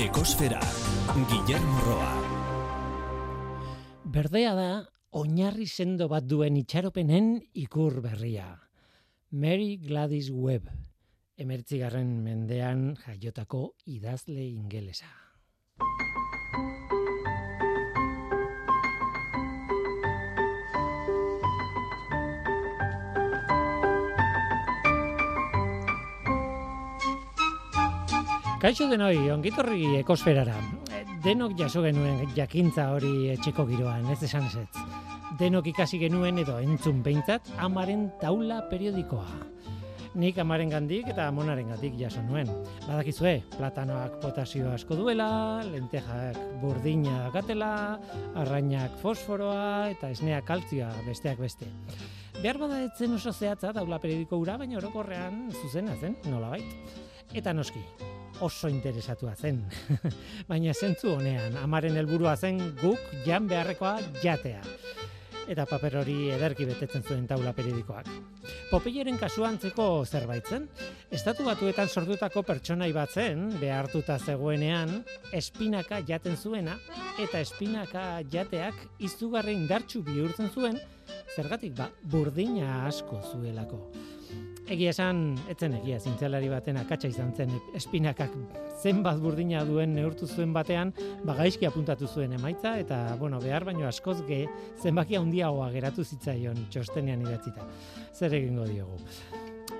Ekosfera, Guillermo Roa. Berdea da, oinarri sendo bat duen itxaropenen ikur berria. Mary Gladys Webb, emertzigarren mendean jaiotako idazle ingelesa. Kaixo denoi, ongitorri ekosferara. Denok jaso genuen jakintza hori etxeko giroan, ez esan ez. Denok ikasi genuen edo entzun behintzat amaren taula periodikoa. Nik amaren gandik eta amonaren gandik jaso nuen. Badakizue, platanoak potasio asko duela, lentejak burdina gatela, arrainak fosforoa eta esnea kaltzioa besteak beste. Behar bada etzen oso zehatza taula periodiko ura, baina orokorrean zuzena zen, nola bait. Eta noski, oso interesatua zen. Baina zentzu honean, amaren helburua zen guk jan beharrekoa jatea. Eta paper hori ederki betetzen zuen taula periodikoak. Popeyeren kasuantzeko zerbait zen, estatu batuetan sortutako pertsonai bat zen, behartuta zegoenean, espinaka jaten zuena, eta espinaka jateak izugarri indartsu bihurtzen zuen, zergatik ba, burdina asko zuelako. Egia esan, etzen egia, zintzelari baten akatsa izan zen, espinakak zenbat burdina duen neurtu zuen batean, bagaizki apuntatu zuen emaitza, eta, bueno, behar baino askoz ge, zenbakia handiagoa geratu zitzaion txostenean idatzita. Zer egingo diogu.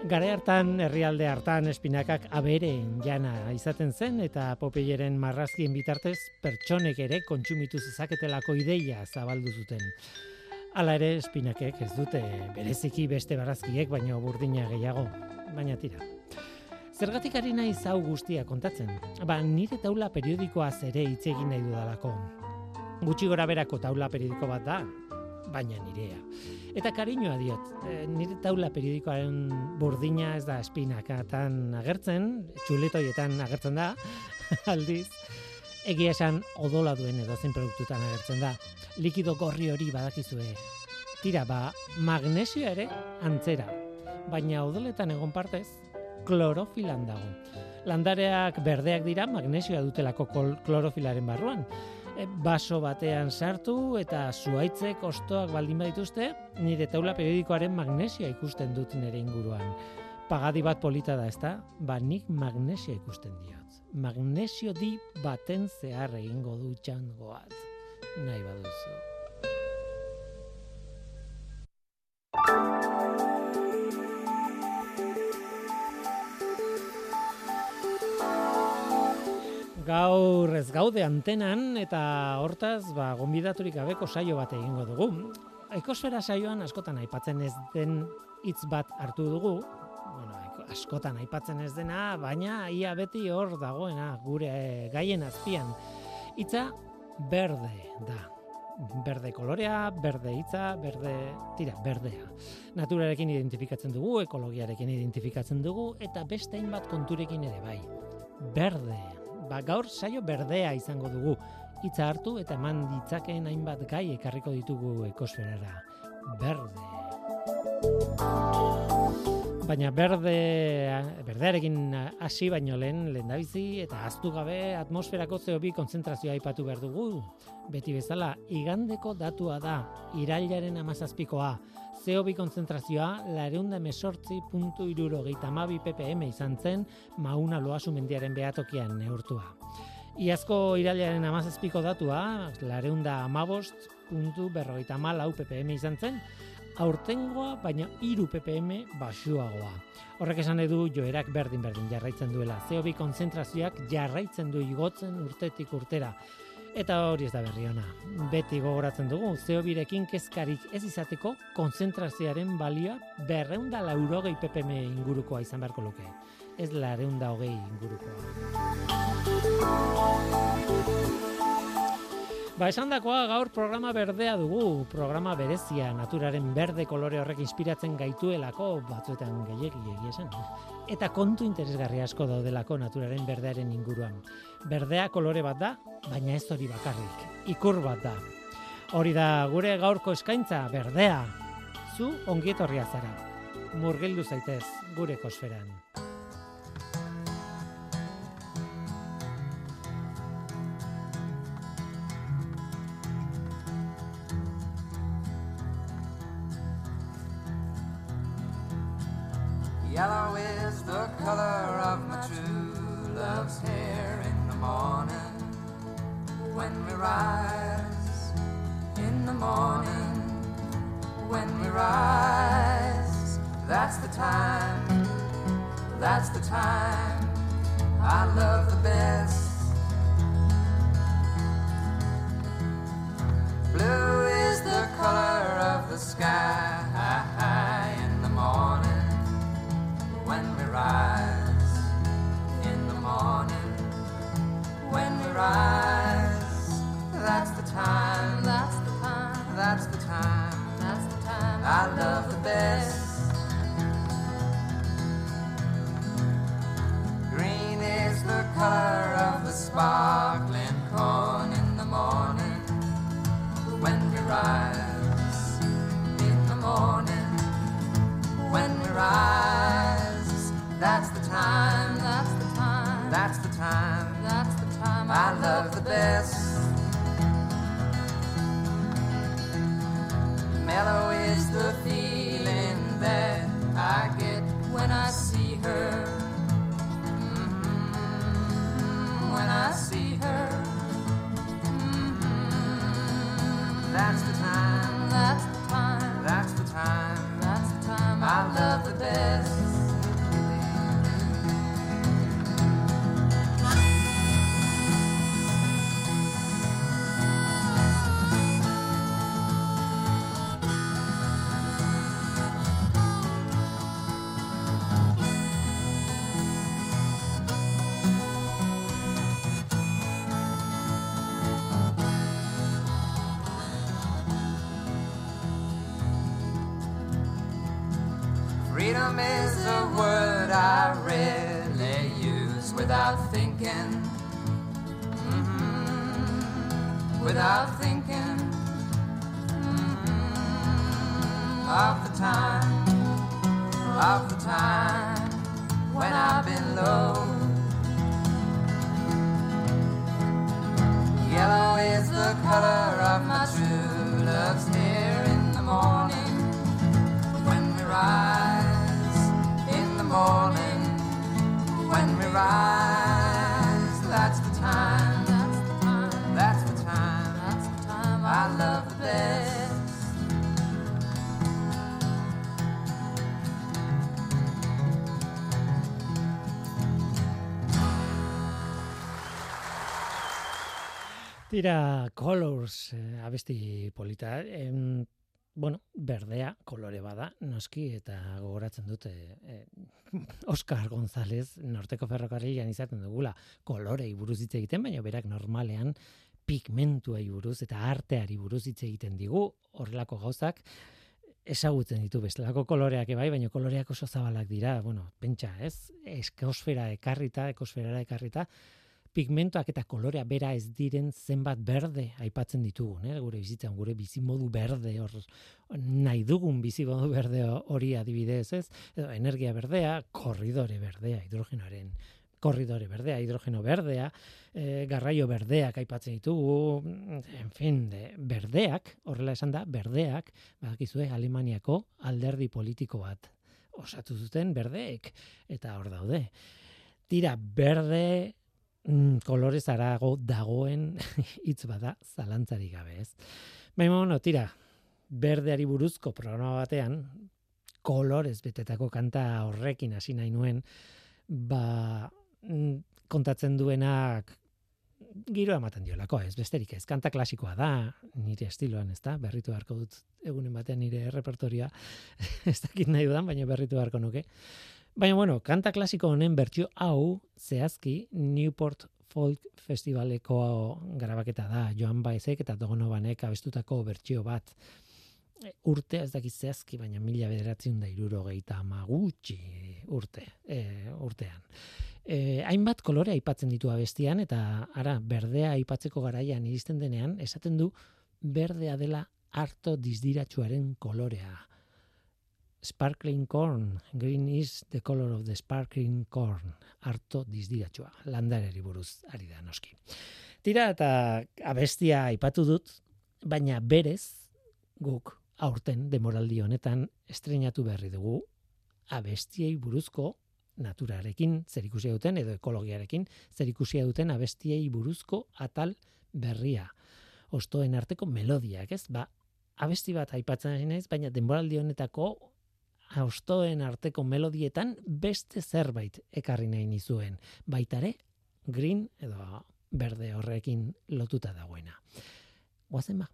Gare hartan, herrialde hartan, espinakak aberen jana izaten zen, eta popeieren marrazkien bitartez, pertsonek ere kontsumitu zezaketelako ideia zabaldu zuten. Hala ere, espinakek ez dute bereziki beste barazkiek, baino burdina gehiago, baina tira. Zergatik ari naiz hau guztia kontatzen? Ba, nire taula periodikoa zere hitz egin nahi dudalako. Gutxi gora berako taula periodiko bat da, baina nirea. Eta kariñoa diot, e, nire taula periodikoaren burdina ez da espinakatan agertzen, txuletoietan agertzen da, aldiz, egia esan odola duen edo zen produktutan agertzen da. Likido gorri hori badakizue. Tira, ba, magnesio ere antzera. Baina odoletan egon partez, klorofilan dago. Landareak berdeak dira magnesioa dutelako klorofilaren barruan. E, baso batean sartu eta zuaitzek ostoak baldin badituzte, nire taula periodikoaren magnesioa ikusten dut nire inguruan. Pagadi bat polita da, ezta? Ba, nik magnesia ikusten diot magnesio di baten zehar egingo du txangoat. Nahi baduzu. Gaur ez gaude antenan eta hortaz ba gonbidaturik gabeko saio bat egingo dugu. Ekosfera saioan askotan aipatzen ez den hitz bat hartu dugu, askotan aipatzen ez dena, baina ia beti hor dagoena gure eh, gaien azpian. Hitza berde da. Berde kolorea, berde hitza, berde, tira, berdea. Naturarekin identifikatzen dugu, ekologiarekin identifikatzen dugu eta beste hainbat konturekin ere bai. Berde. Ba, gaur saio berdea izango dugu. Hitza hartu eta eman ditzakeen hainbat gai ekarriko ditugu ekosferara. Berde. Baina berde, berdearekin hasi baino lehen lehendabizi eta aztu gabe atmosferako CO2 konzentrazioa aipatu behar dugu. Beti bezala, igandeko datua da, irailaren amazazpikoa. CO2 konzentrazioa lareunda mesortzi puntu irurogeita mabi ppm izan zen mauna loasu mendiaren behatokian neurtua. Iazko irailaren amazazpiko datua, lareunda amabost puntu berrogeita malau ppm izan zen, aurtengoa baina iru ppm basuagoa. Horrek esan edu joerak berdin berdin jarraitzen duela. CO2 konzentrazioak jarraitzen du igotzen urtetik urtera. Eta hori ez da berri ona. Beti gogoratzen dugu, CO2rekin kezkarik ez izateko konzentrazioaren balioa berreunda laurogei ppm ingurukoa izan beharko luke. Ez lareunda hogei ingurukoa. Ba, esan dakoa gaur programa berdea dugu, programa berezia, naturaren berde kolore horrek inspiratzen gaituelako, batzuetan gehiegi egia Eta kontu interesgarri asko daudelako naturaren berdearen inguruan. Berdea kolore bat da, baina ez hori bakarrik, ikur bat da. Hori da gure gaurko eskaintza, berdea. Zu ongietorria zara. Murgildu zaitez gure kosferan. That's the time. That's the Tira Colors, eh, abesti polita. Em, bueno, berdea kolore bada, noski, eta gogoratzen dute eh, Oscar González, norteko ferrokarrilan izaten dugula, kolorei buruz hitz egiten, baina berak normalean pigmentuei buruz eta arteari buruz hitz egiten digu, horrelako gauzak, ezagutzen ditu bestelako koloreak bai, baina koloreak oso zabalak dira, bueno, pentsa, ez? Eskosfera ekarrita, ekosferara ekarrita, pigmentoak eta kolorea bera ez diren zenbat berde aipatzen ditugu, ne? gure bizitzan, gure bizimodu berde hor nahi dugun bizimodu berde hori adibidez, ez? Edo energia berdea, korridore berdea, hidrogenoaren korridore berdea, hidrogeno berdea, e, garraio berdeak aipatzen ditugu, en fin, de, berdeak, horrela esan da, berdeak, badakizue Alemaniako alderdi politiko bat osatu zuten berdeek, eta hor daude. Tira, berde mm, kolorez arago dagoen hitz bada zalantzarik gabe, ez? Baina, bueno, tira, berdeari buruzko programa batean, kolorez betetako kanta horrekin hasi nahi nuen, ba, mm, kontatzen duenak giro ematen diolako, ez besterik ez. Kanta klasikoa da, nire estiloan, ez da, berritu beharko dut egunen batean nire repertoria, ez dakit nahi dudan, baina berritu beharko nuke. Baina, bueno, kanta klasiko honen bertsio hau, zehazki, Newport Folk Festivaleko grabaketa da, Joan Baezek eta Dogonovanek abestutako bertsio bat. E, urte, ez dakit zehazki, baina mila bederatzen da irurogeita gutxi urte, e, urtean. E, hainbat kolore aipatzen ditu abestian, eta ara, berdea aipatzeko garaian iristen denean, esaten du, berdea dela harto dizdiratsuaren kolorea. Sparkling corn, green is the color of the sparkling corn, harto dizdiratsua, landareri buruz ari da noski. Tira eta abestia aipatu dut, baina berez guk aurten demoraldi honetan estrenatu berri dugu abestiei buruzko naturarekin zerikusia duten edo ekologiarekin zerikusia duten abestiei buruzko atal berria. Ostoen arteko melodiak, ez? Ba, abesti bat aipatzen ari naiz, baina denboraldi honetako ostoen arteko melodietan beste zerbait ekarri nahi nizuen. Baitare, green edo berde horrekin lotuta dagoena. Guazen ba.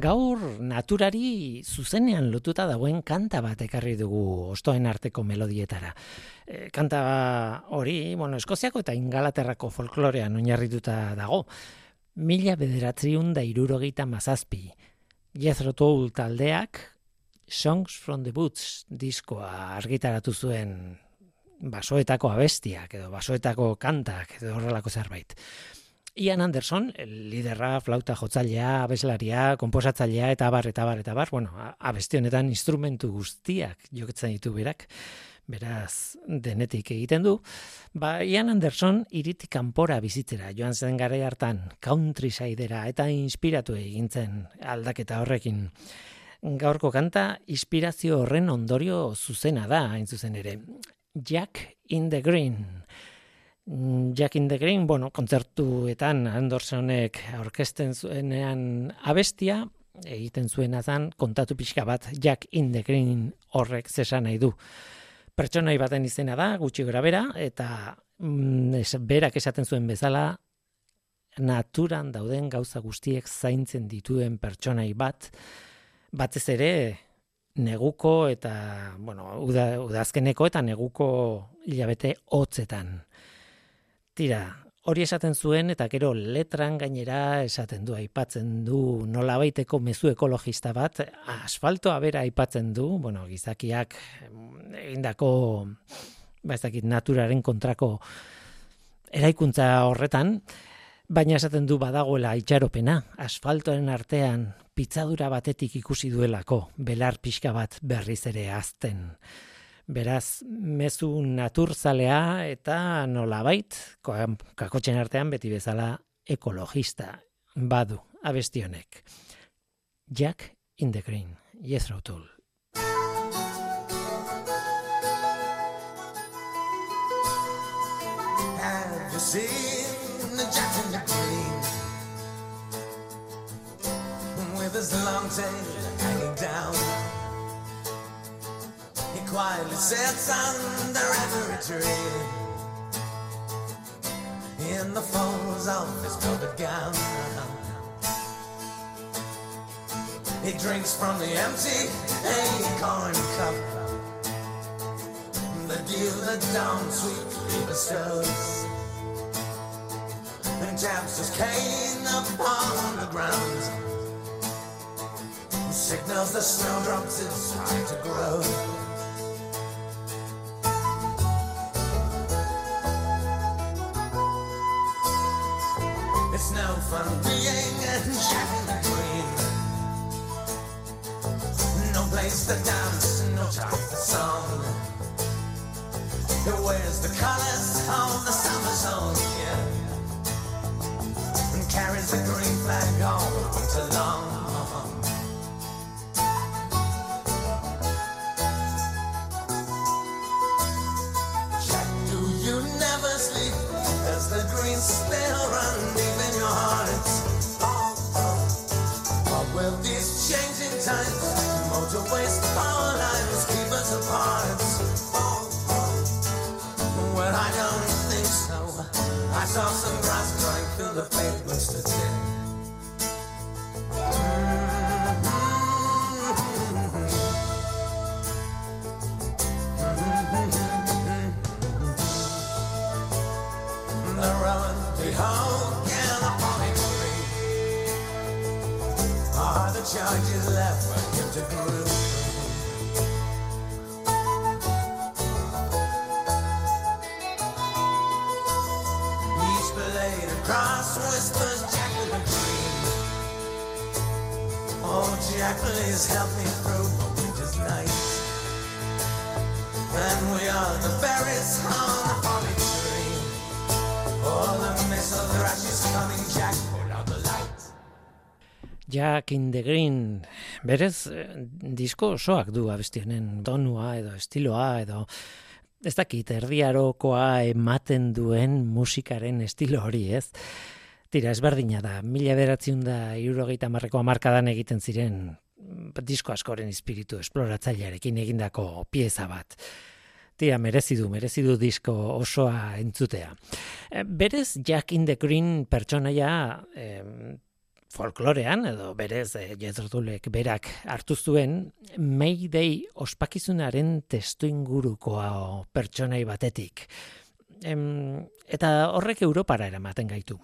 Gaur naturari zuzenean lotuta dagoen kanta bat ekarri dugu ostoen arteko melodietara. E, kanta hori, bueno, Eskoziako eta Ingalaterrako folklorean oinarrituta dago. Mila bederatriun da irurogeita mazazpi. Jethro Tull taldeak Songs from the Boots diskoa argitaratu zuen basoetako abestiak edo basoetako kantak edo horrelako zerbait. Ian Anderson, liderra, flauta jotzailea, abeslaria, komposatzailea eta bar eta bar eta bar, bueno, abesti honetan instrumentu guztiak joketzen ditu berak. Beraz, denetik egiten du. Ba, Ian Anderson iritik kanpora bizitzera joan zen garai hartan, countrysidera eta inspiratu egin zen aldaketa horrekin. Gaurko kanta inspirazio horren ondorio zuzena da, hain zuzen ere. Jack in the Green. Mm, Jack in the Green, bueno, kontzertuetan Andersonek aurkezten zuenean abestia, egiten zuena zan, kontatu pixka bat Jack in the Green horrek zesan nahi du. Pertsonai baten izena da, gutxi gora bera, eta mm, es, berak esaten zuen bezala, naturan dauden gauza guztiek zaintzen dituen pertsonai bat, batez ere neguko eta, bueno, uda, udazkeneko eta neguko hilabete hotzetan. Tira, hori esaten zuen eta gero letran gainera esaten du, aipatzen du nolabaiteko mezu ekologista bat, asfaltoa bera aipatzen du, bueno, gizakiak em, egindako, ba ez dakit, naturaren kontrako eraikuntza horretan, baina esaten du badagoela itxaropena, asfaltoen artean pitzadura batetik ikusi duelako, belar pixka bat berriz ere azten. Beraz, mezu naturzalea eta nolabait, kakotxen artean beti bezala ekologista badu abesti honek. Jack in the Green. Have you seen the Jack in the Green? With his long tail hanging down. Quietly sits under every tree. In the folds of his velvet gown. He drinks from the empty acorn cup. The that dawn sweetly bestows And taps his cane upon the ground Signals the snowdrops it's time to grow No being Jack the Green No place to dance, no time for song who wears the colors of the summer zone? yeah. Jack in the Green, berez, eh, disko osoak du abesti honen tonua edo estiloa edo ez dakit erdiarokoa ematen duen musikaren estilo hori, ez? Tira, ezberdina da, mila beratzen da irurogeita marreko amarkadan egiten ziren mm, disko askoren espiritu esploratzailearekin egindako pieza bat. Tira, merezi du, merezi du disko osoa entzutea. Eh, Berez, Jack in the Green pertsonaia em, folklorean edo berez e, Jethro-Tullek berak hartu zuen Mayday ospakizunaren testu ingurukoa pertsonai batetik. Em, eta horrek Europara eramaten gaitu.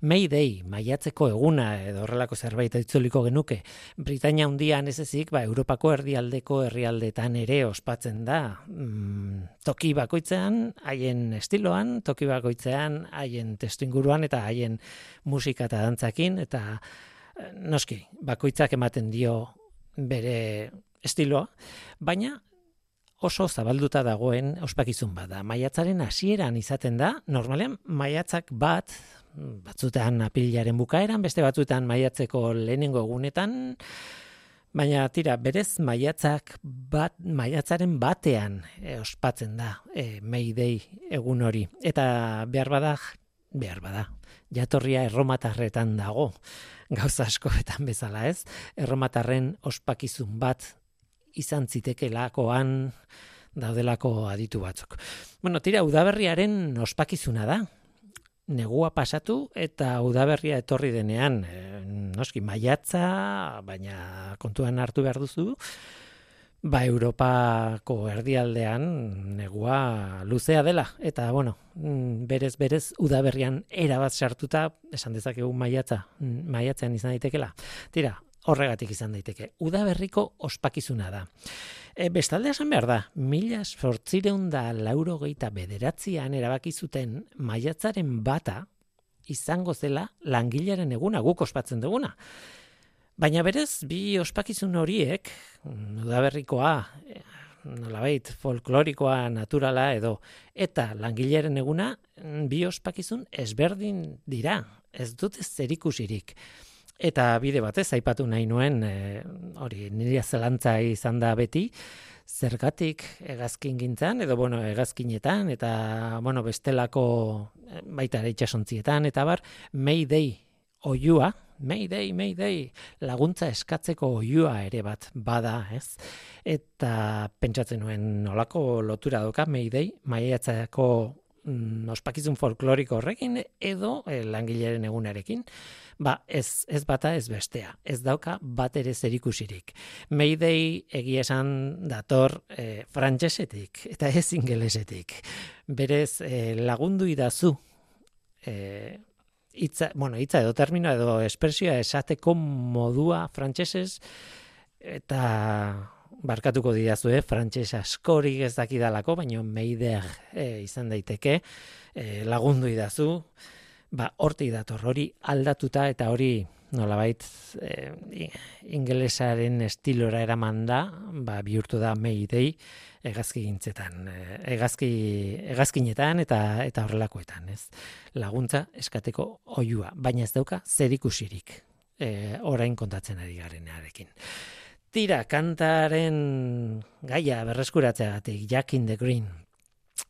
Mayday, maiatzeko eguna edo horrelako zerbait itzuliko genuke. Britania hundian ez ezik, ba, Europako erdialdeko herrialdetan ere ospatzen da. Mm, toki bakoitzean, haien estiloan, toki bakoitzean, haien testu inguruan eta haien musika eta dantzakin, eta eh, noski, bakoitzak ematen dio bere estiloa, baina oso zabalduta dagoen ospakizun bada. Maiatzaren hasieran izaten da, normalean maiatzak bat, batzutan apilaren bukaeran, beste batzutan maiatzeko lehenengo egunetan, baina tira, berez maiatzak bat, maiatzaren batean e, ospatzen da e, Mayday egun hori. Eta behar bada, behar bada, jatorria erromatarretan dago, gauza askoetan bezala ez, erromatarren ospakizun bat izan zitekelakoan daudelako aditu batzuk. Bueno, tira, udaberriaren ospakizuna da. Negua pasatu eta udaberria etorri denean, e, noski maiatza, baina kontuan hartu behar duzu, ba Europako erdialdean negua luzea dela eta bueno, mm, berez berez udaberrian era bat sartuta, esan dezakegu maiatza, mm, maiatzean izan daitekela. Tira, horregatik izan daiteke. Udaberriko ospakizuna da. E, bestalde esan behar da, mila sortzireun da lauro geita bederatzean erabaki maiatzaren bata izango zela langilaren eguna, guk ospatzen duguna. Baina berez, bi ospakizun horiek, udaberrikoa, eh, nolabait, folklorikoa, naturala edo, eta langilaren eguna, bi ospakizun ezberdin dira, ez dute zerikusirik. Eta bide batez aipatu nahi nuen e, hori nire zelantza izan da beti zergatik hegazkin gintzan edo bueno hegazkinetan eta bueno bestelako eh, baita ere itsasontzietan eta bar Mayday oiua Mayday, Mayday, laguntza eskatzeko oiua ere bat bada, ez? Eta pentsatzen nuen nolako lotura doka Mayday, maiatzako ospakizun folkloriko horrekin edo eh, langileren egunarekin. Ba, ez, ez bata ez bestea. Ez dauka bat ere zerikusirik. Mayday egia esan dator eh, frantsesetik eta ez ingelesetik. Berez eh, lagundu idazu eh, hitza, bueno, hitza edo termino edo espresioa esateko modua frantsesez eta barkatuko didazu, eh? frantses askorik ez dakidalako, baina meider eh, izan daiteke, eh, lagundu idazu, ba, hortik dator hori aldatuta eta hori nolabait eh, ingelesaren estilora eraman da, ba, bihurtu da Mayday hegazki gintzetan, hegazki, hegazkinetan eta eta horrelakoetan, ez? Laguntza eskateko oiua, baina ez dauka zerikusirik eh, orain kontatzen ari garenarekin. Tira, kantaren gaia berreskuratzeagatik, Jack in the Green,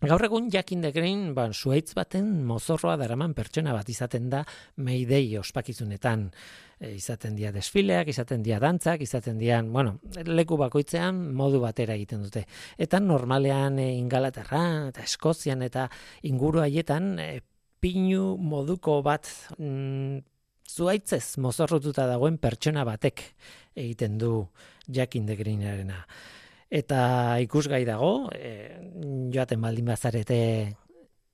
Gaur egun Jack in the Green, ba, zuaitz baten mozorroa daraman pertsona bat izaten da Mayday ospakizunetan. E, izaten dia desfileak, izaten dia dantzak, izaten dian, bueno, leku bakoitzean modu batera egiten dute. Eta normalean e, Ingalaterra eta Eskozian eta inguru haietan e, pinu moduko bat mm, zuaitzez mozorrotuta dagoen pertsona batek egiten du Jack in the Greenarena. Eta ikusgai dago, e, joaten baldin bazarete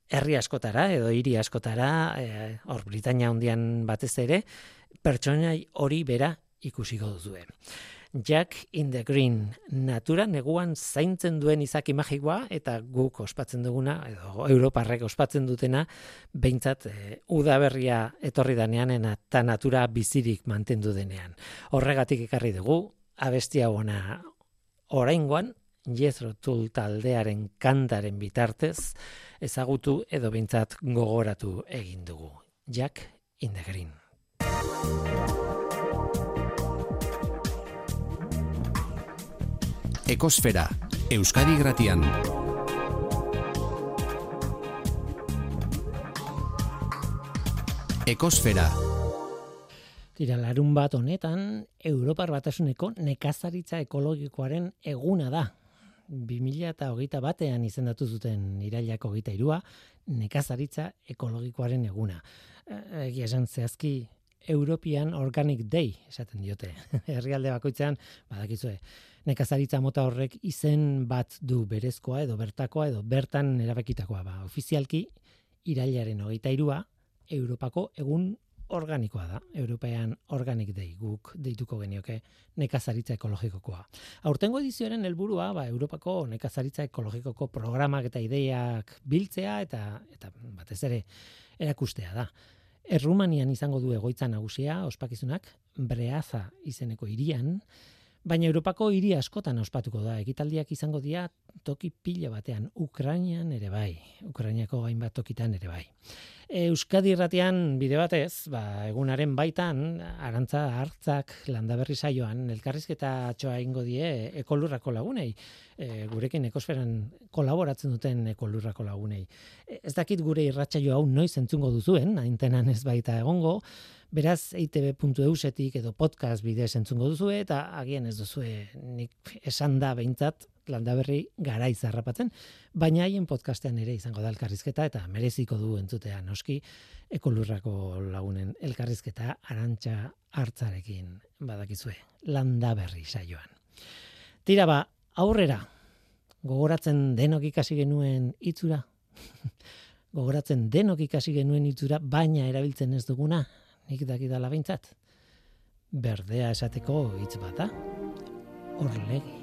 herri askotara edo hiri askotara, eh, hor Britania hondian batez ere, pertsonai hori bera ikusiko duzue. Jack in the Green, natura neguan zaintzen duen izaki magikoa eta guk ospatzen duguna, edo Europarrek ospatzen dutena, behintzat e, udaberria etorri danean eta natura bizirik mantendu denean. Horregatik ekarri dugu, abestia ona oraingoan, Jethro Tull taldearen kantaren bitartez, ezagutu edo behintzat gogoratu egin dugu. Jack in the Green. Ekosfera, Euskadi Gratian. Ekosfera, Tira, larun bat honetan, Europar batasuneko nekazaritza ekologikoaren eguna da. 2000 eta hogeita batean izendatu zuten irailak hogeita irua, nekazaritza ekologikoaren eguna. Eh, Egia esan zehazki, European Organic Day, esaten diote. Herrialde bakoitzean, badakizue, nekazaritza mota horrek izen bat du berezkoa edo bertakoa edo bertan erabakitakoa. Ba, ofizialki, irailaren hogeita irua, Europako egun organikoa da, European Organic Day, guk deituko genioke nekazaritza ekologikokoa. Aurtengo edizioaren helburua, ba, Europako nekazaritza ekologikoko programak eta ideiak biltzea eta eta batez ere erakustea da. Errumanian izango du egoitza nagusia, ospakizunak, Breaza izeneko hirian, baina Europako hiri askotan ospatuko da. Ekitaldiak izango dira toki pila batean, Ukrainian ere bai, Ukrainiako hainbat tokitan ere bai. Euskadi irratian bide batez, ba, egunaren baitan, arantza hartzak landaberri saioan, elkarrizketa txoa ingo die ekolurrako lagunei, e, gurekin ekosferan kolaboratzen duten ekolurrako lagunei. E, Ez dakit gure irratsaio hau noiz entzungo duzuen, naintenan ez baita egongo, beraz eitb.eusetik edo podcast bidez entzungo duzue, eta agian ez duzue nik esan da behintzat, landaberri garaiz harrapatzen, baina haien podcastean ere izango da elkarrizketa eta mereziko du entzutea noski ekolurrako lagunen elkarrizketa arantxa hartzarekin badakizue landaberri saioan. Tira ba, aurrera, gogoratzen denok ikasi genuen itzura, gogoratzen denok ikasi genuen itzura, baina erabiltzen ez duguna, nik dakidala behintzat. Berdea esateko hitz bata, orlegi. Orlegi,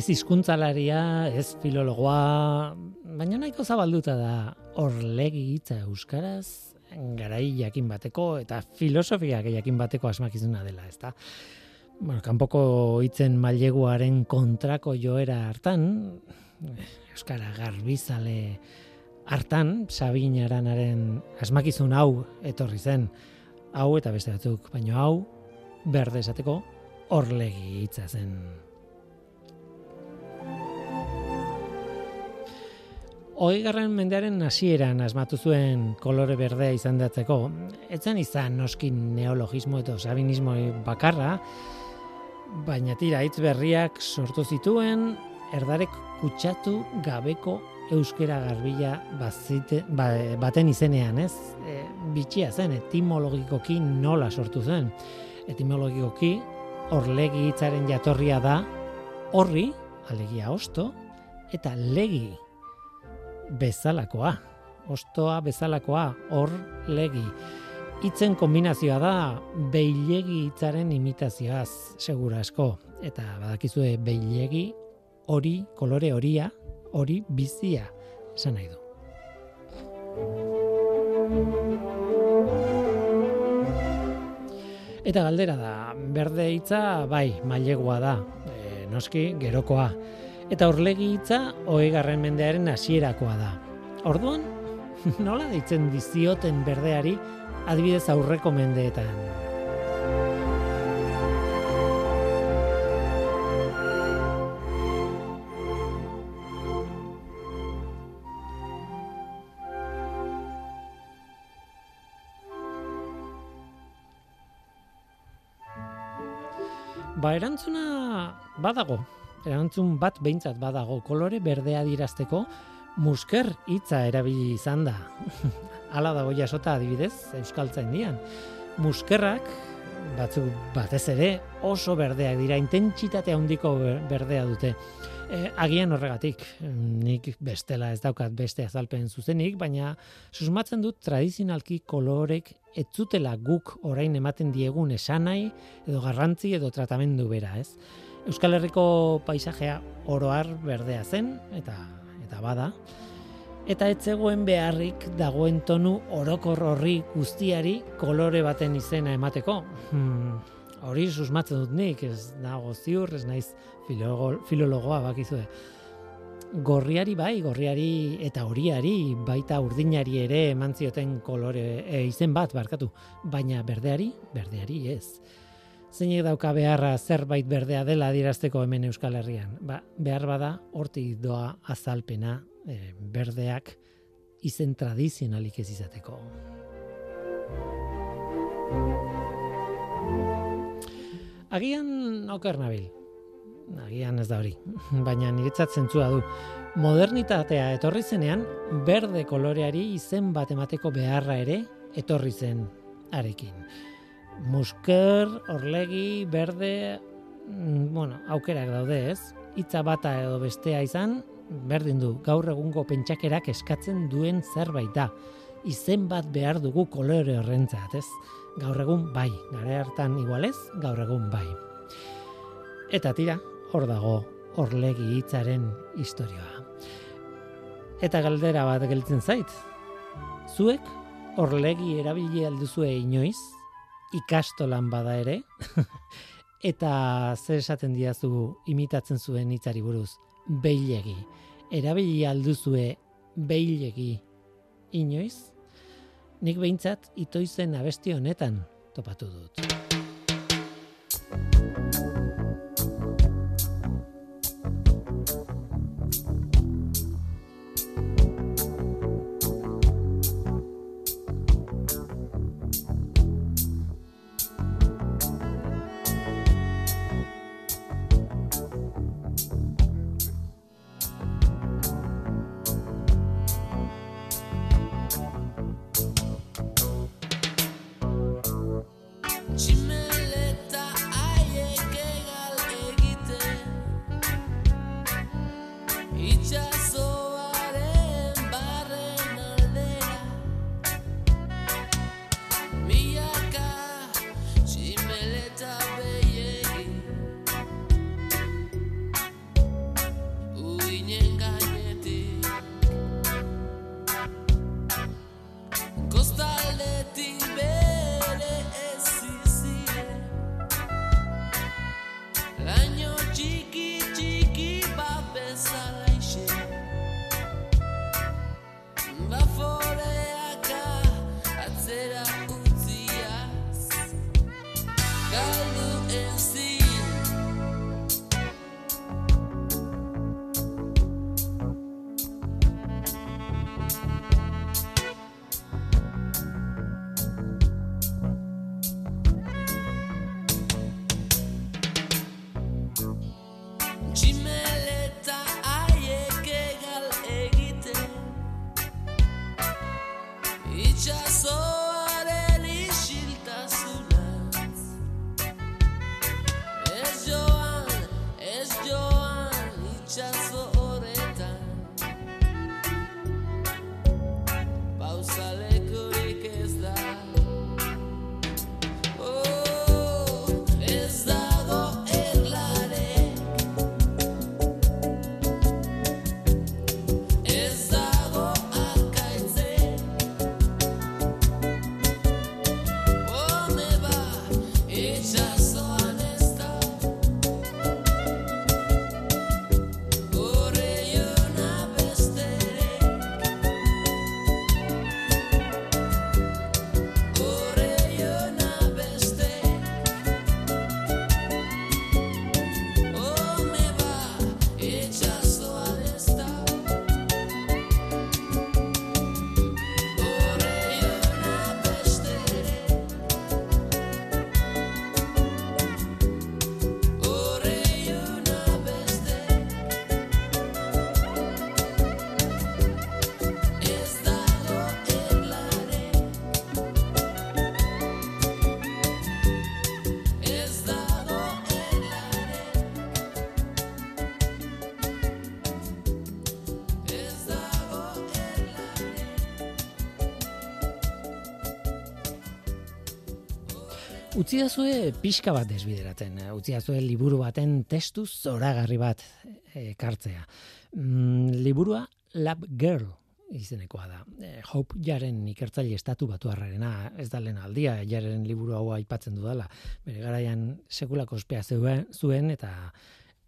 naiz hizkuntzalaria, ez filologoa, baina nahiko zabalduta da orlegi hitza euskaraz, garai jakin bateko eta filosofia jakin bateko asmakizuna dela, ezta? Bueno, kanpoko hitzen maileguaren kontrako joera hartan, euskara garbizale hartan, Sabin Aranaren asmakizun hau etorri zen, hau eta beste batzuk, baina hau berde esateko orlegi hitza zen. Hogeigarren mendearen hasieran asmatu zuen kolore berdea izandatzeko, etzen izan noskin neologismo eta sabinismo bakarra, baina tira hitz berriak sortu zituen, erdarek kutsatu gabeko euskera garbila bazite, ba, baten izenean, ez? E, bitxia zen, etimologikoki nola sortu zen. Etimologikoki, orlegi hitzaren jatorria da horri, alegia osto, eta legi bezalakoa. Ostoa bezalakoa, hor legi. Hitzen kombinazioa da beilegi hitzaren imitazioaz, segura asko. Eta badakizue beilegi hori, kolore horia, hori bizia, esan nahi du. Eta galdera da, berde hitza bai, mailegoa da, e, noski gerokoa. Eta horlegi hitza hogegarren mendearen hasierakoa da. Orduan, nola deitzen dizioten berdeari adibidez aurreko mendeetan. Ba, erantzuna badago. Erantzun bat behintzat badago. Kolore berdea dirazteko musker hitza erabili izan da. Hala dago jasota adibidez, Euskaltzaindian. Muskerrak batzuk batez ere oso berdeak dira, intentsitate handiko ber- berdea dute. E, agian horregatik, nik bestela ez daukat beste azalpen zuzenik, baina susmatzen dut tradizionalki kolorek ez zutela guk orain ematen diegun esanai edo garrantzi edo tratamendu bera, ez? Euskal Herriko paisajea oroar berdea zen eta eta bada. Eta ez zegoen beharrik dagoen tonu orokor horri guztiari kolore baten izena emateko. Hmm, hori susmatzen dut nik, ez nago ziur, ez naiz filologo, filologoa bakizue. Gorriari bai, gorriari eta horiari, baita urdinari ere eman zioten kolore e, izen bat barkatu, baina berdeari, berdeari ez. Zeinek dauka beharra zerbait berdea dela adierazteko hemen Euskal Herrian? Ba, behar bada hortik doa azalpena e, berdeak izen tradizionalik ez izateko. Agian oker nabil. Agian ez da hori, baina niretzat zentzua du. Modernitatea etorri zenean, berde koloreari izen bat emateko beharra ere etorri zen arekin. Musker, orlegi, berde, mm, bueno, aukerak daude ez. Hitza bata edo bestea izan, berdin du, gaur egungo pentsakerak eskatzen duen zerbait da. Izen bat behar dugu kolore horrentzat, ez? Gaur egun bai, gare hartan igualez, gaur egun bai. Eta tira, hor dago horlegi hitzaren historioa. Eta galdera bat geltzen zait. Zuek horlegi erabili alduzue inoiz, ikastolan bada ere, eta zer esaten diazu imitatzen zuen hitzari buruz, beilegi. Erabili alduzue beilegi inoiz? Nik behintzat itoizen abesti honetan topatu dut. Utziazue pixka bat desbideratzen, eh, utziazue liburu baten testu zoragarri bat eh, ekartzea. Mm, liburua Lab Girl izenekoa da. E, Hope Jaren ikertzaile estatu batuarrarena, ez da lehen aldia, Jaren liburu hau aipatzen dudala. Bere garaian sekulako ospea zuen, zuen eta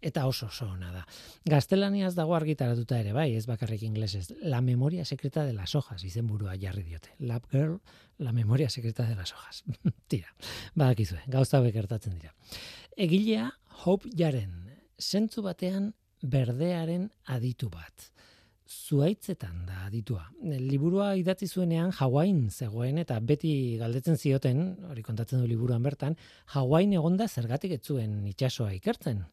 eta oso oso ona da. Gaztelaniaz dago argitaratuta ere bai, ez bakarrik inglesez. La memoria secreta de las hojas izenburua jarri diote. Lab Girl, la memoria secreta de las hojas. Tira, badakizue, gauza hauek gertatzen dira. Egilea Hope Jaren, zentzu batean berdearen aditu bat. Zuaitzetan da aditua. Liburua idatzi zuenean Hawain zegoen eta beti galdetzen zioten, hori kontatzen du liburuan bertan, Hawain egonda zergatik ez zuen itsasoa ikertzen.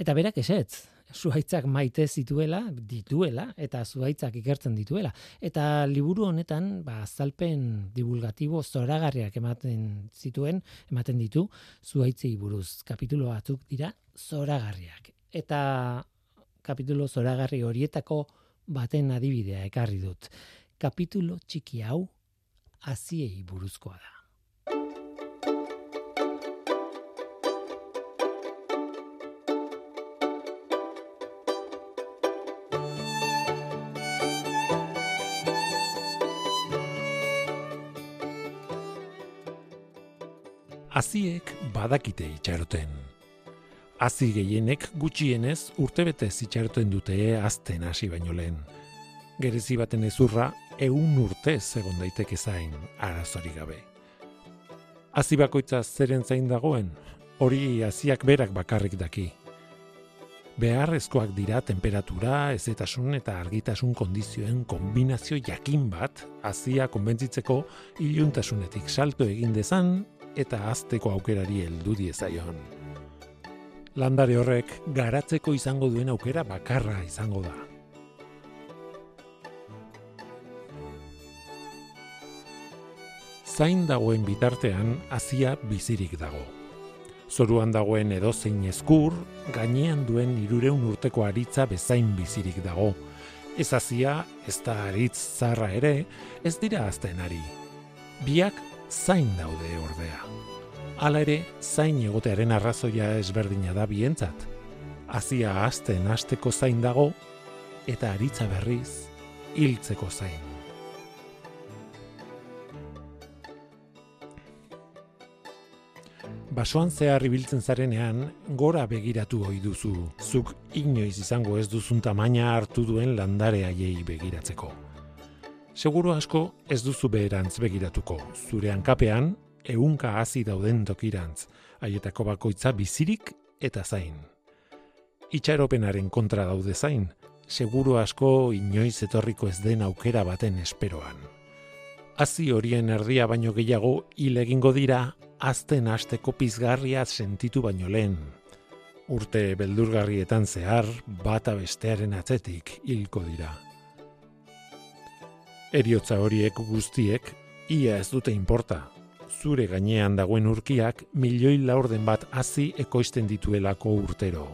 Eta berak esetz, zuhaitzak maite zituela, dituela, eta zuhaitzak ikertzen dituela. Eta liburu honetan, ba, azalpen divulgatibo zoragarriak ematen zituen, ematen ditu, zuhaitzei buruz. Kapitulo batzuk dira zoragarriak. Eta kapitulo zoragarri horietako baten adibidea ekarri dut. Kapitulo txiki hau, aziei buruzkoa da. Aziek badakite itxaroten. Azi gehienek gutxienez urtebete itxaroten dute azten hasi baino lehen. Gerezi baten ezurra eun urtez egon daiteke zain arazori gabe. Azi bakoitza zeren zain dagoen, hori aziak berak bakarrik daki. Beharrezkoak dira temperatura, ezetasun eta argitasun kondizioen kombinazio jakin bat azia konbentzitzeko iluntasunetik salto egin dezan eta azteko aukerari heldu diezaion. Landare horrek garatzeko izango duen aukera bakarra izango da. Zain dagoen bitartean hazia bizirik dago. Zoruan dagoen edozein eskur, gainean duen irureun urteko aritza bezain bizirik dago. Ez hazia, ez da aritz zarra ere, ez dira azten ari. Biak zain daude ordea. Hala ere, zain egotearen arrazoia ezberdina da bientzat. Hazia hasten hasteko zain dago, eta aritza berriz, hiltzeko zain. Basoan zehar ibiltzen zarenean, gora begiratu ohi duzu, zuk inoiz izango ez duzun tamaina hartu duen landare haiei begiratzeko. Seguro asko ez duzu beherantz begiratuko, zure hankapean, ehunka hasi dauden tokirantz, haietako bakoitza bizirik eta zain. Itxaropenaren kontra daude zain, seguru asko inoiz etorriko ez den aukera baten esperoan. Hazi horien erdia baino gehiago hil egingo dira azten hasteko pizgarria sentitu baino lehen. Urte beldurgarrietan zehar bata bestearen atzetik hilko dira. Eriotza horiek guztiek ia ez dute inporta. Zure gainean dagoen urkiak milioi laurden bat hazi ekoizten dituelako urtero.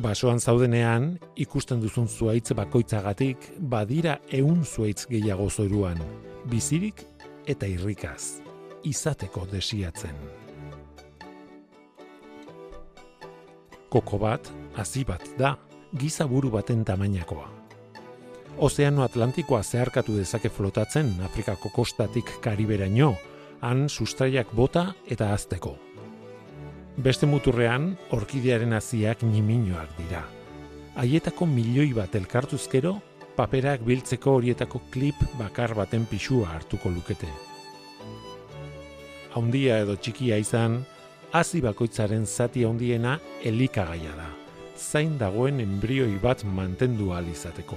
Basoan zaudenean, ikusten duzun zuaitz bakoitzagatik, badira ehun zuaitz gehiago zoruan, bizirik eta irrikaz, izateko desiatzen. Koko bat, hazi bat da, giza buru baten tamainakoa. Ozeano Atlantikoa zeharkatu dezake flotatzen Afrikako kostatik Kariberaino, han sustraiak bota eta azteko. Beste muturrean, orkidearen haziak niminoak dira. Haietako milioi bat elkartuzkero, paperak biltzeko horietako klip bakar baten pisua hartuko lukete. Haundia edo txikia izan, hazi bakoitzaren zati handiena elikagaia da. Zain dagoen embrioi bat mantendu ahal izateko.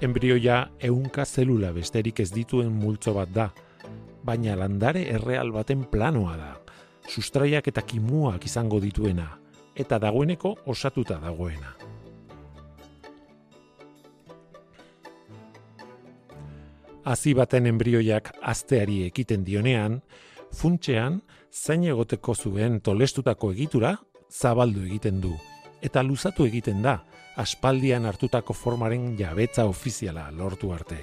Embrioia ehunka zelula besterik ez dituen multzo bat da, baina landare erreal baten planoa da, sustraiak eta kimuak izango dituena, eta dagoeneko osatuta dagoena. Hazi baten embrioiak azteari ekiten dionean, funtxean, zain egoteko zuen tolestutako egitura, zabaldu egiten du, eta luzatu egiten da, aspaldian hartutako formaren jabetza ofiziala lortu arte.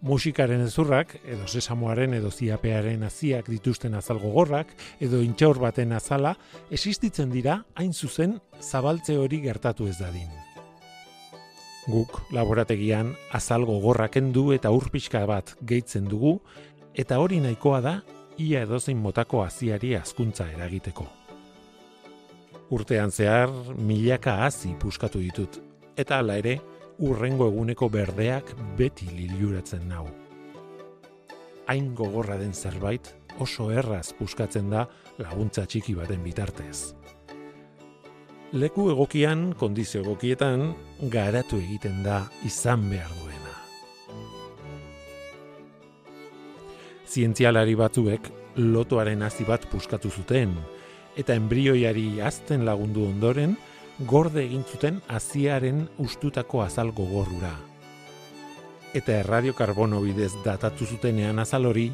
Musikaren ezurrak, edo sesamoaren edo ziapearen aziak dituzten azal gogorrak, edo intxaur baten azala, existitzen dira hain zuzen zabaltze hori gertatu ez dadin. Guk, laborategian, azal gogorrak endu eta urpixka bat gehitzen dugu, eta hori nahikoa da, ia edozein motako aziari azkuntza eragiteko. Urtean zehar, milaka hazi puskatu ditut, eta hala ere, urrengo eguneko berdeak beti liliuratzen nau. Hain gogorra den zerbait oso erraz puskatzen da laguntza txiki baten bitartez. Leku egokian, kondizio egokietan, garatu egiten da izan behar duena. Zientzialari batzuek lotoaren hazi bat puskatu zuten, eta embrioiari azten lagundu ondoren, gorde egin zuten aziaren ustutako azal gogorrura. Eta erradiokarbono bidez datatu zutenean azal hori,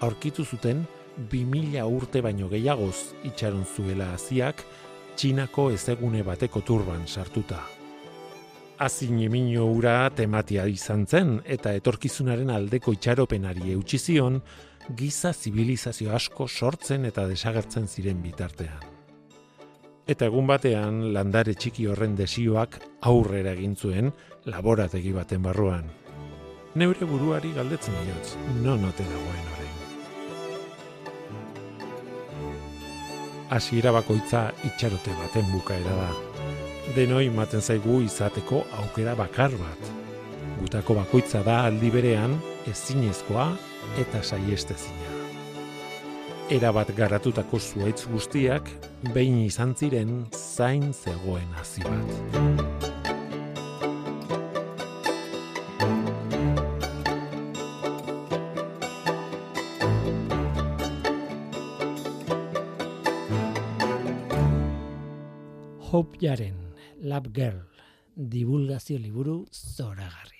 aurkitu zuten 2000 urte baino gehiagoz itxaron zuela aziak txinako ezegune bateko turban sartuta. Azin emino ura tematia izan zen eta etorkizunaren aldeko itxaropenari eutxi zion, giza zibilizazio asko sortzen eta desagertzen ziren bitartean. Eta egun batean landare txiki horren desioak aurrera egin zuen laborategi baten barruan. Neure buruari galdetzen diotz, non ote dagoen orain. Hasiera bakoitza itxarote baten bukaera da. Denoi ematen zaigu izateko aukera bakar bat. Gutako bakoitza da aldi berean ezinezkoa eta saiestezina. Era bat garatutako zuaitz guztiak behin izan ziren zain zegoen hazi bat. Hope Jaren, Lab Girl, divulgazio liburu zoragarria.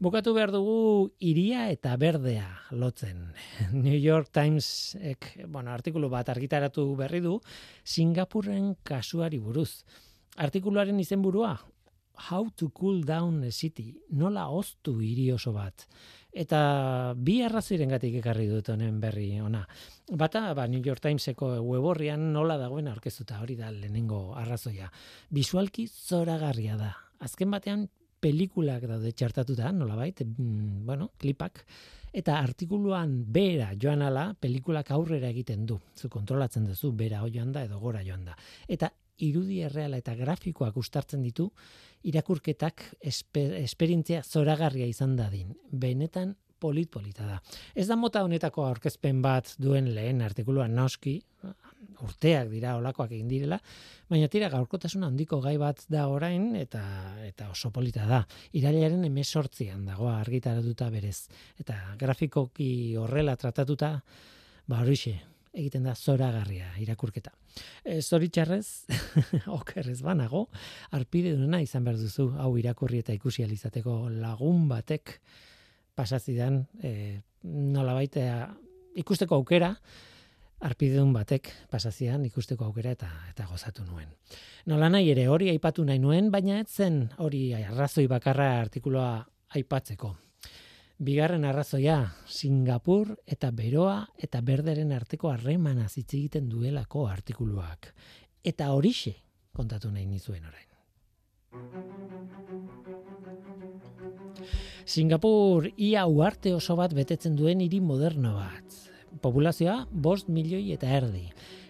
Bukatu behar dugu iria eta berdea lotzen. New York Times ek, bueno, artikulu bat argitaratu berri du Singapurren kasuari buruz. Artikuluaren izenburua How to cool down a city, nola oztu hiri oso bat. Eta bi arrazoirengatik ekarri dut honen berri ona. Bata, ba, New York Timeseko weborrian nola dagoen aurkeztuta hori da lehenengo arrazoia. Bisualki zoragarria da. Azken batean pelikulak daude txertatuta, nolabait, mm, bueno, klipak, eta artikuluan bera joan ala, pelikulak aurrera egiten du. Zu kontrolatzen duzu, bera joan da edo gora joan da. Eta irudi erreala eta grafikoak ustartzen ditu, irakurketak esper, esperientzia zoragarria izan dadin. Benetan polit-polita da. Ez da mota honetako aurkezpen bat duen lehen artikuluan noski, urteak dira olakoak egin direla, baina tira gaurkotasun handiko gai bat da orain eta eta oso polita da. Irailaren 18an dago argitaratuta berez eta grafikoki horrela tratatuta ba horixe egiten da zoragarria irakurketa. E, zoritxarrez, okerrez banago, arpide duena izan behar duzu, hau irakurri eta ikusi alizateko lagun batek pasazidan, e, nola baitea ikusteko aukera, arpidun batek pasazian ikusteko aukera eta eta gozatu nuen. Nola nahi ere hori aipatu nahi nuen, baina ez zen hori arrazoi bakarra artikuloa aipatzeko. Bigarren arrazoia, Singapur eta Beroa eta Berderen arteko harremana hitz egiten duelako artikuluak. Eta horixe kontatu nahi nizuen orain. Singapur ia uarte oso bat betetzen duen hiri moderno bat. Populazioa bost milioi eta erdi.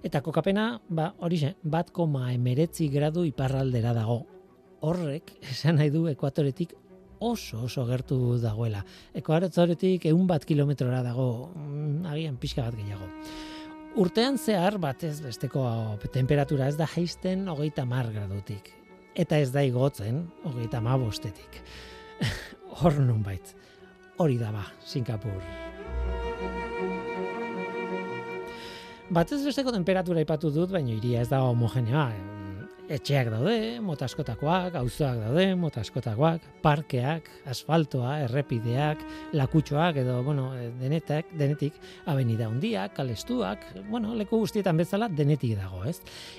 Eta kokapena, ba, horixe, bat koma emeretzi gradu iparraldera dago. Horrek, esan nahi du ekuatoretik oso oso gertu dagoela. Ekuatoretik eun bat kilometrora dago, mm, agian pixka bat gehiago. Urtean zehar batez besteko temperatura ez da jaisten hogeita mar gradutik. Eta ez da igotzen hogeita ma bostetik. Hor nun bait. Hori da ba, Singapur. Batez besteko temperatura ipatu dut, baina iria ez da homogeneoa. Etxeak daude, mota askotakoak, auzoak daude, mota askotakoak, parkeak, asfaltoa, errepideak, lakutxoak edo, bueno, denetak, denetik, avenida hundiak, kalestuak, bueno, leku guztietan bezala denetik dago, ez?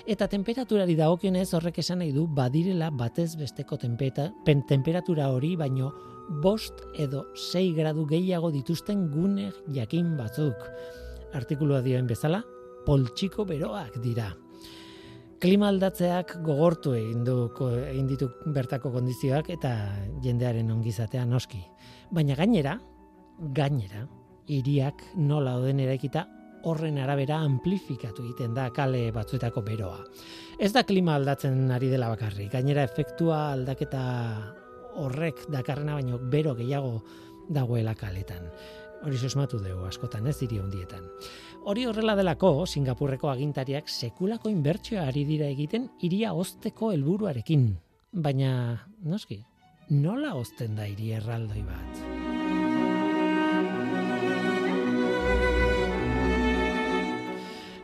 Eta temperaturari dagokionez horrek esan nahi du badirela batez besteko tempeta, pen, temperatura hori baino bost edo 6 gradu gehiago dituzten gune jakin batzuk. Artikulua dioen bezala, poltsiko beroak dira. Klima aldatzeak gogortu egin du egin ditu bertako kondizioak eta jendearen ongizatea noski. Baina gainera, gainera, hiriak nola oden eraikita horren arabera amplifikatu egiten da kale batzuetako beroa. Ez da klima aldatzen ari dela bakarri, gainera efektua aldaketa horrek dakarrena baino bero gehiago dagoela kaletan. Hori sosmatu dugu askotan ez hiri hondietan. Hori horrela delako, Singapurreko agintariak sekulako inbertsioa ari dira egiten iria ozteko helburuarekin. Baina, noski, nola ozten da hiri erraldoi bat?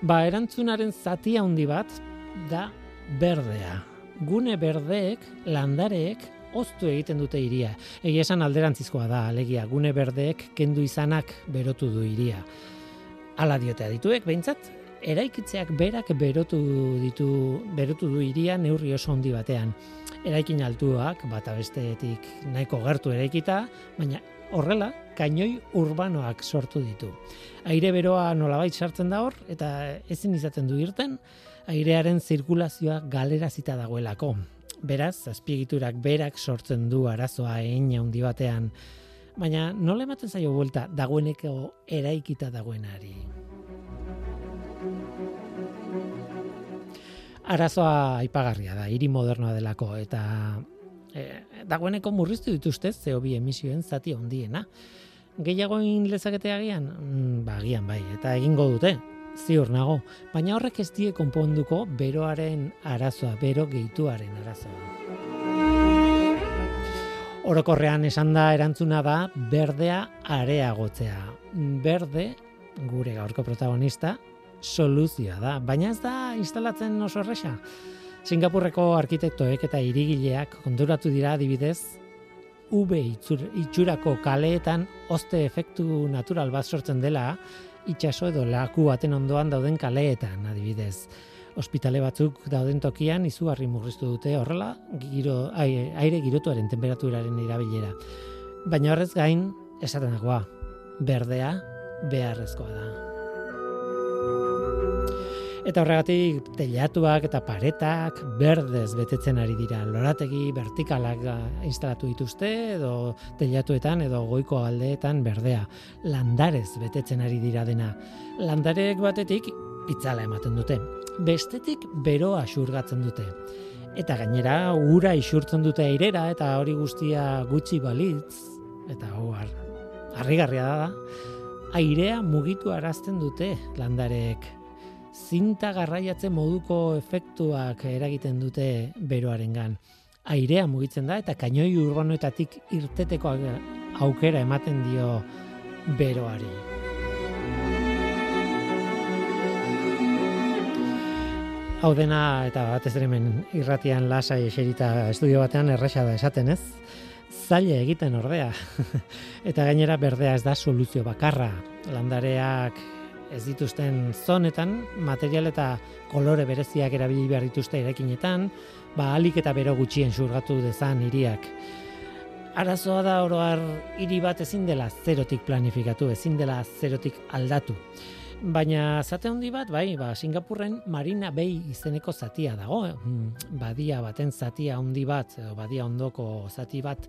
Ba, erantzunaren zati handi bat da berdea. Gune berdeek, landareek, oztu egiten dute iria. Egia esan alderantzizkoa da, alegia, gune berdeek kendu izanak berotu du iria. Hala diote adituek, behintzat, eraikitzeak berak berotu ditu berotu du iria neurri oso handi batean. Eraikin altuak bata bestetik nahiko gertu eraikita, baina horrela kainoi urbanoak sortu ditu. Aire beroa nolabait sartzen da hor eta ezin izaten du irten, airearen zirkulazioa galerazita dagoelako. Beraz, azpiegiturak berak sortzen du arazoa egin handi batean, baina nola ematen zaio buelta dagoeneko eraikita dagoenari. Arazoa aipagarria da, hiri modernoa delako, eta e, dagoeneko murriztu dituzte CO2 emisioen zati handiena. Gehiago egin lezakete agian? Mm, ba, agian bai, eta egingo dute, ziur nago, baina horrek ez die konponduko beroaren arazoa, bero gehituaren arazoa. Orokorrean esan da erantzuna da berdea areagotzea. Berde, gure gaurko protagonista, soluzioa da, baina ez da instalatzen oso erresa. Singapurreko arkitektoek eta irigileak konduratu dira adibidez, V itxurako kaleetan oste efektu natural bat sortzen dela, itxaso edo laku baten ondoan dauden kaleetan adibidez. Ospitale batzuk dauden tokian izugarri murriztu dute horrela giro, aire girotuaren temperaturaren erabilera. Baina horrez gain, esaten dagoa, berdea beharrezkoa da. Eta horregatik telatuak eta paretak berdez betetzen ari dira. Lorategi vertikalak ah, instalatu dituzte edo telatuetan edo goiko aldeetan berdea. Landarez betetzen ari dira dena. Landarek batetik itzala ematen dute. Bestetik beroa xurgatzen dute. Eta gainera ura isurtzen dute airera eta hori guztia gutxi balitz eta hau har, harrigarria da airea mugitu arazten dute landarek zinta garraiatzen moduko efektuak eragiten dute beroarengan. Airea mugitzen da eta kainoi urbanoetatik irteteko aukera ematen dio beroari. Hau dena eta batez ere hemen irratian lasai eserita estudio batean erresa da esaten, ez? Zaila egiten ordea. eta gainera berdea ez da soluzio bakarra. Landareak ez dituzten zonetan, material eta kolore bereziak erabili behar dituzte erekinetan, ba alik eta bero gutxien surgatu dezan hiriak. Arazoa da oroar hiri bat ezin dela zerotik planifikatu, ezin dela zerotik aldatu. Baina zate handi bat, bai, ba, Singapurren Marina Bay izeneko zatia dago, mm, badia baten zatia handi bat, badia ondoko zati bat,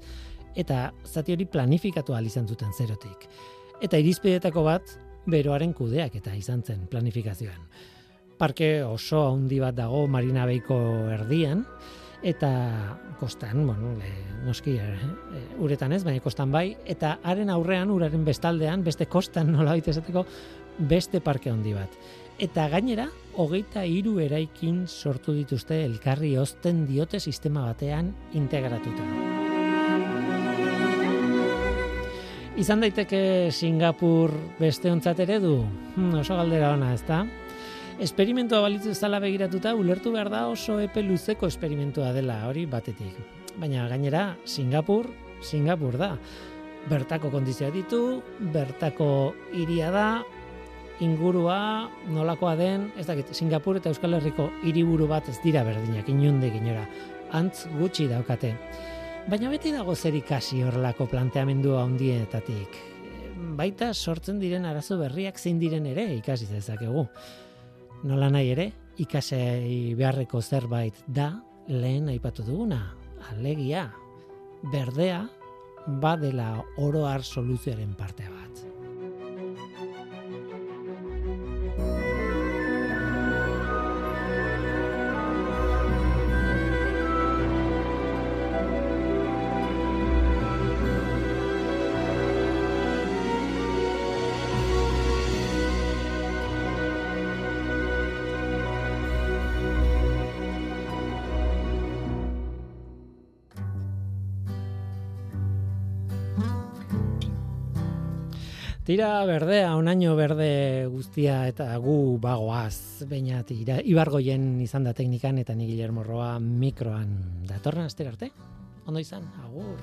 eta zati hori planifikatu ahal izan zuten zerotik. Eta irizpidetako bat, beroaren kudeak eta izan zen planifikazioan. Parke oso handi bat dago Marina Bayko erdian, eta kostan, bueno, e, noski e, uretan ez, baina kostan bai, eta haren aurrean, uraren bestaldean, beste kostan nola esateko, beste parke handi bat. Eta gainera, hogeita hiru eraikin sortu dituzte elkarri ozten diote sistema batean integratuta. Izan daiteke Singapur beste ontzat ere du? Hmm, oso galdera ona, ezta? Esperimentua balitzu zala begiratuta, ulertu behar da oso epe luzeko esperimentua dela hori batetik. Baina gainera, Singapur, Singapur da. Bertako kondizioa ditu, bertako hiria da, ingurua nolakoa den, ez dakit, Singapur eta Euskal Herriko hiriburu bat ez dira berdinak, inunde inora. Antz gutxi daukate. Baina beti dago zer ikasi horrelako planteamendua handietatik. Baita sortzen diren arazo berriak zein diren ere ikasi dezakegu. Nola nahi ere, ikasei beharreko zerbait da lehen aipatu duguna. Alegia, berdea, badela oroar soluzioaren parte bat. Tira berdea, onaino berde guztia eta gu bagoaz, baina tira, ibargoien izan da teknikan eta ni Guillermo Roa mikroan datorren aster arte. Ondo izan, agur.